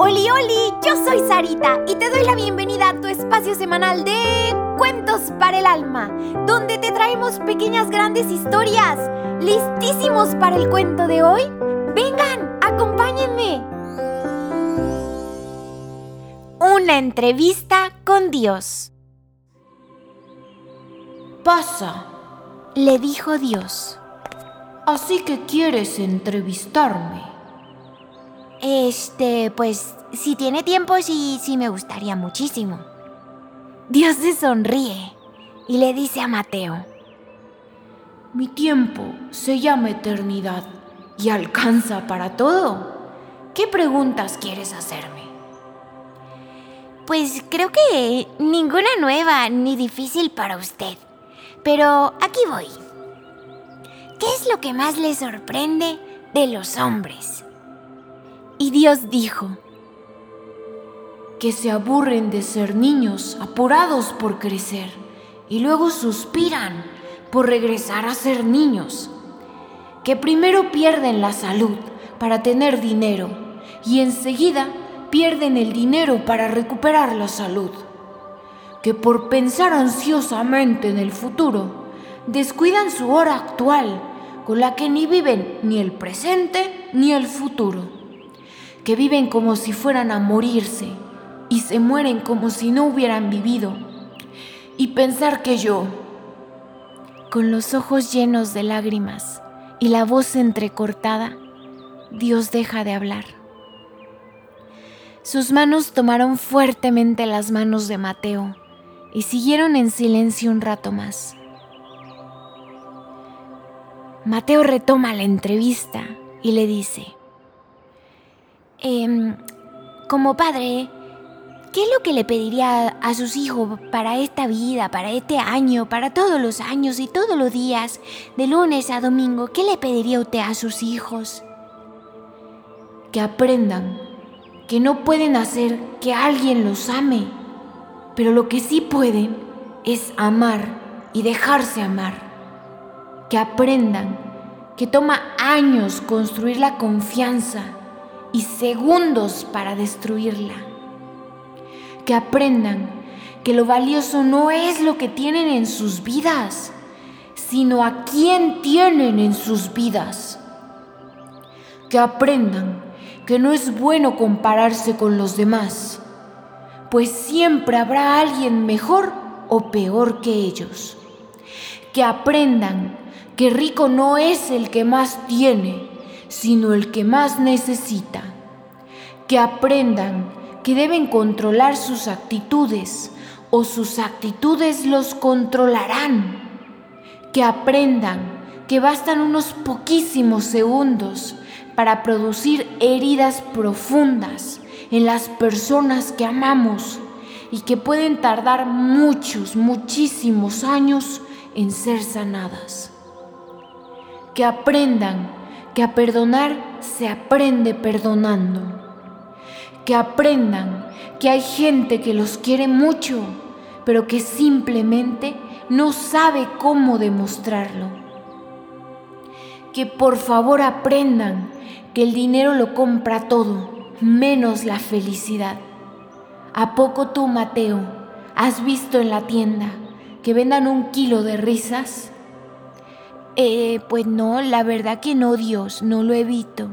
Oli, oli, yo soy Sarita y te doy la bienvenida a tu espacio semanal de Cuentos para el Alma, donde te traemos pequeñas grandes historias. ¿Listísimos para el cuento de hoy? Vengan, acompáñenme. Una entrevista con Dios. Pasa, le dijo Dios. Así que quieres entrevistarme. Este, pues, si tiene tiempo, sí, sí me gustaría muchísimo. Dios se sonríe y le dice a Mateo. Mi tiempo se llama eternidad y alcanza para todo. ¿Qué preguntas quieres hacerme? Pues creo que ninguna nueva ni difícil para usted. Pero aquí voy. ¿Qué es lo que más le sorprende de los hombres? Y Dios dijo, que se aburren de ser niños apurados por crecer y luego suspiran por regresar a ser niños, que primero pierden la salud para tener dinero y enseguida pierden el dinero para recuperar la salud que por pensar ansiosamente en el futuro, descuidan su hora actual, con la que ni viven ni el presente ni el futuro, que viven como si fueran a morirse y se mueren como si no hubieran vivido, y pensar que yo, con los ojos llenos de lágrimas y la voz entrecortada, Dios deja de hablar. Sus manos tomaron fuertemente las manos de Mateo y siguieron en silencio un rato más. Mateo retoma la entrevista y le dice, em, como padre, ¿qué es lo que le pediría a sus hijos para esta vida, para este año, para todos los años y todos los días, de lunes a domingo? ¿Qué le pediría usted a sus hijos? Que aprendan que no pueden hacer que alguien los ame pero lo que sí pueden es amar y dejarse amar. Que aprendan que toma años construir la confianza y segundos para destruirla. Que aprendan que lo valioso no es lo que tienen en sus vidas, sino a quién tienen en sus vidas. Que aprendan que no es bueno compararse con los demás pues siempre habrá alguien mejor o peor que ellos. Que aprendan que rico no es el que más tiene, sino el que más necesita. Que aprendan que deben controlar sus actitudes o sus actitudes los controlarán. Que aprendan que bastan unos poquísimos segundos para producir heridas profundas en las personas que amamos y que pueden tardar muchos, muchísimos años en ser sanadas. Que aprendan que a perdonar se aprende perdonando. Que aprendan que hay gente que los quiere mucho, pero que simplemente no sabe cómo demostrarlo. Que por favor aprendan que el dinero lo compra todo menos la felicidad. ¿A poco tú, Mateo, has visto en la tienda que vendan un kilo de risas? Eh, pues no, la verdad que no, Dios, no lo he visto.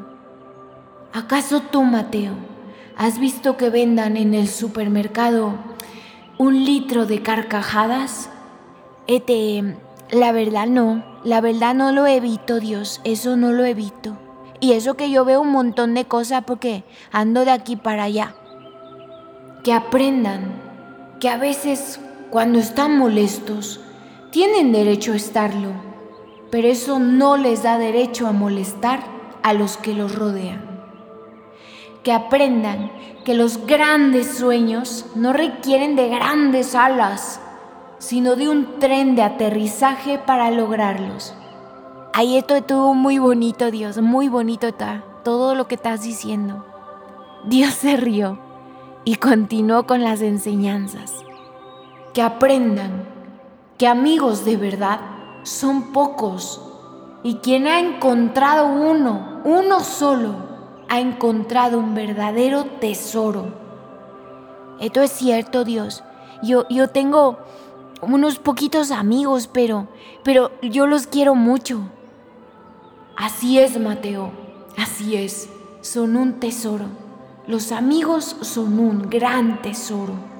¿Acaso tú, Mateo, has visto que vendan en el supermercado un litro de carcajadas? Este, la verdad no, la verdad no lo he visto, Dios, eso no lo he visto. Y eso que yo veo un montón de cosas porque ando de aquí para allá. Que aprendan que a veces cuando están molestos tienen derecho a estarlo, pero eso no les da derecho a molestar a los que los rodean. Que aprendan que los grandes sueños no requieren de grandes alas, sino de un tren de aterrizaje para lograrlos. Ahí esto estuvo muy bonito, Dios, muy bonito está todo lo que estás diciendo. Dios se rió y continuó con las enseñanzas. Que aprendan que amigos de verdad son pocos y quien ha encontrado uno, uno solo, ha encontrado un verdadero tesoro. Esto es cierto, Dios. Yo, yo tengo unos poquitos amigos, pero, pero yo los quiero mucho. Así es, Mateo, así es. Son un tesoro. Los amigos son un gran tesoro.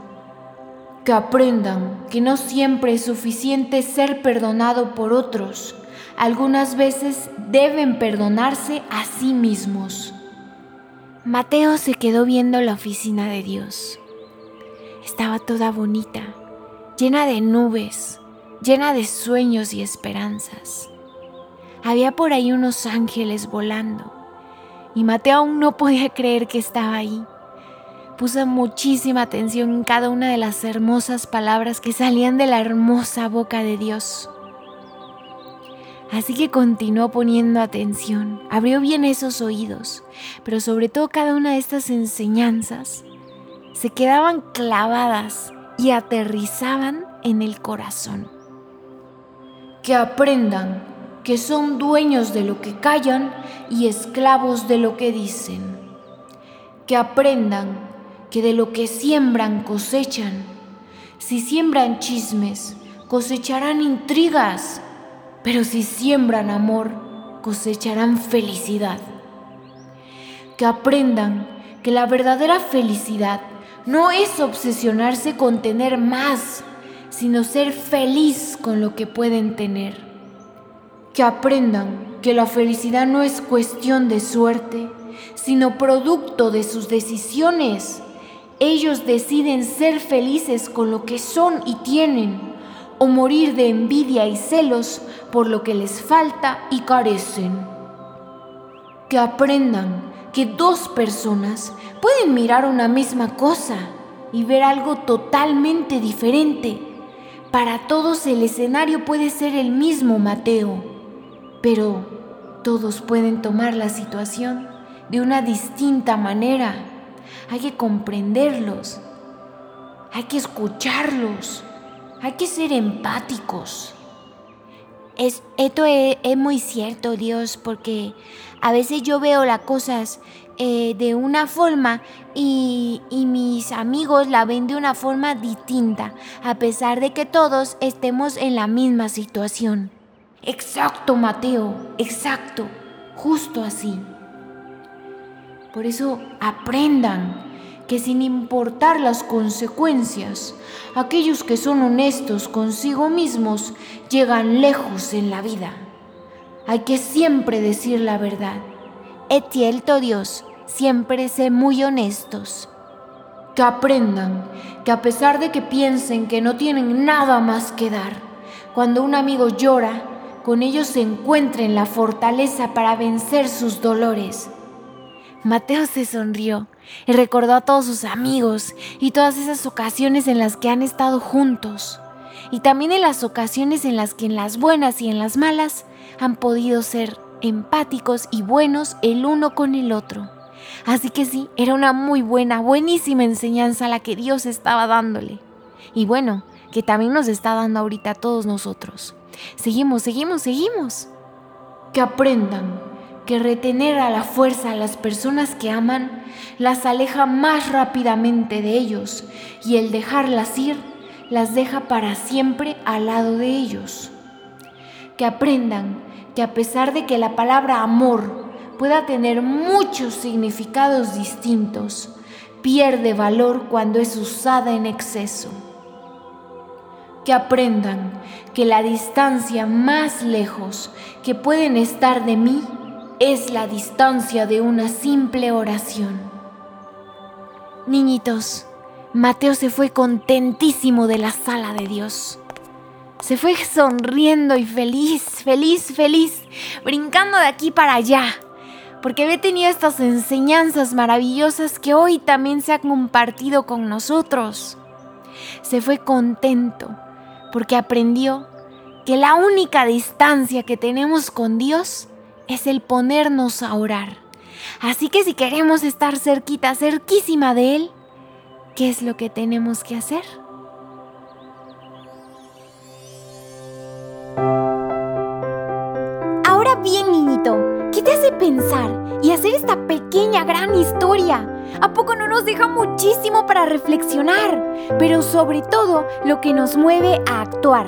Que aprendan que no siempre es suficiente ser perdonado por otros. Algunas veces deben perdonarse a sí mismos. Mateo se quedó viendo la oficina de Dios. Estaba toda bonita, llena de nubes, llena de sueños y esperanzas. Había por ahí unos ángeles volando y Mateo aún no podía creer que estaba ahí. Puso muchísima atención en cada una de las hermosas palabras que salían de la hermosa boca de Dios. Así que continuó poniendo atención, abrió bien esos oídos, pero sobre todo cada una de estas enseñanzas se quedaban clavadas y aterrizaban en el corazón. Que aprendan que son dueños de lo que callan y esclavos de lo que dicen. Que aprendan que de lo que siembran cosechan. Si siembran chismes, cosecharán intrigas, pero si siembran amor, cosecharán felicidad. Que aprendan que la verdadera felicidad no es obsesionarse con tener más, sino ser feliz con lo que pueden tener. Que aprendan que la felicidad no es cuestión de suerte, sino producto de sus decisiones. Ellos deciden ser felices con lo que son y tienen, o morir de envidia y celos por lo que les falta y carecen. Que aprendan que dos personas pueden mirar una misma cosa y ver algo totalmente diferente. Para todos el escenario puede ser el mismo, Mateo, pero todos pueden tomar la situación de una distinta manera. Hay que comprenderlos, hay que escucharlos, hay que ser empáticos. Es, esto es, es, muy cierto, Dios, porque a veces yo veo las cosas eh, de una forma y mis amigos la ven de una forma distinta, a pesar de que todos estemos en la misma situación. Exacto, Mateo, exacto, justo así. Por eso aprendan que sin importar las consecuencias, aquellos que son honestos consigo mismos llegan lejos en la vida. Hay que siempre decir la verdad. Es cierto, Dios, siempre sé muy honestos. Que aprendan que a pesar de que piensen que no tienen nada más que dar, cuando un amigo llora, con ellos se encuentren la fortaleza para vencer sus dolores. Mateo se sonrió y recordó a todos sus amigos y todas esas ocasiones en las que han estado juntos y también en las ocasiones en las que en las buenas y en las malas han podido ser empáticos y buenos el uno con el otro. Así que sí, era una muy buena, buenísima enseñanza la que Dios estaba dándole. Y bueno, que también nos está dando ahorita a todos nosotros. Seguimos, seguimos, seguimos. Que aprendan que retener a la fuerza a las personas que aman las aleja más rápidamente de ellos y el dejarlas ir las deja para siempre al lado de ellos. Que aprendan que a pesar de que la palabra amor pueda tener muchos significados distintos, pierde valor cuando es usada en exceso. Que aprendan que la distancia más lejos que pueden estar de mí es la distancia de una simple oración. Niñitos, Mateo se fue contentísimo de la sala de Dios. Se fue sonriendo y feliz, feliz, feliz, brincando de aquí para allá, porque había tenido estas enseñanzas maravillosas que hoy también se han compartido con nosotros. Se fue contento porque aprendió que la única distancia que tenemos con Dios es el ponernos a orar. Así que si queremos estar cerquita, cerquísima de Él, ¿qué es lo que tenemos que hacer? Ahora bien, niñito, ¿qué te hace pensar? y hacer esta pequeña gran historia. ¿A poco no nos deja muchísimo para reflexionar? Pero sobre todo lo que nos mueve a actuar.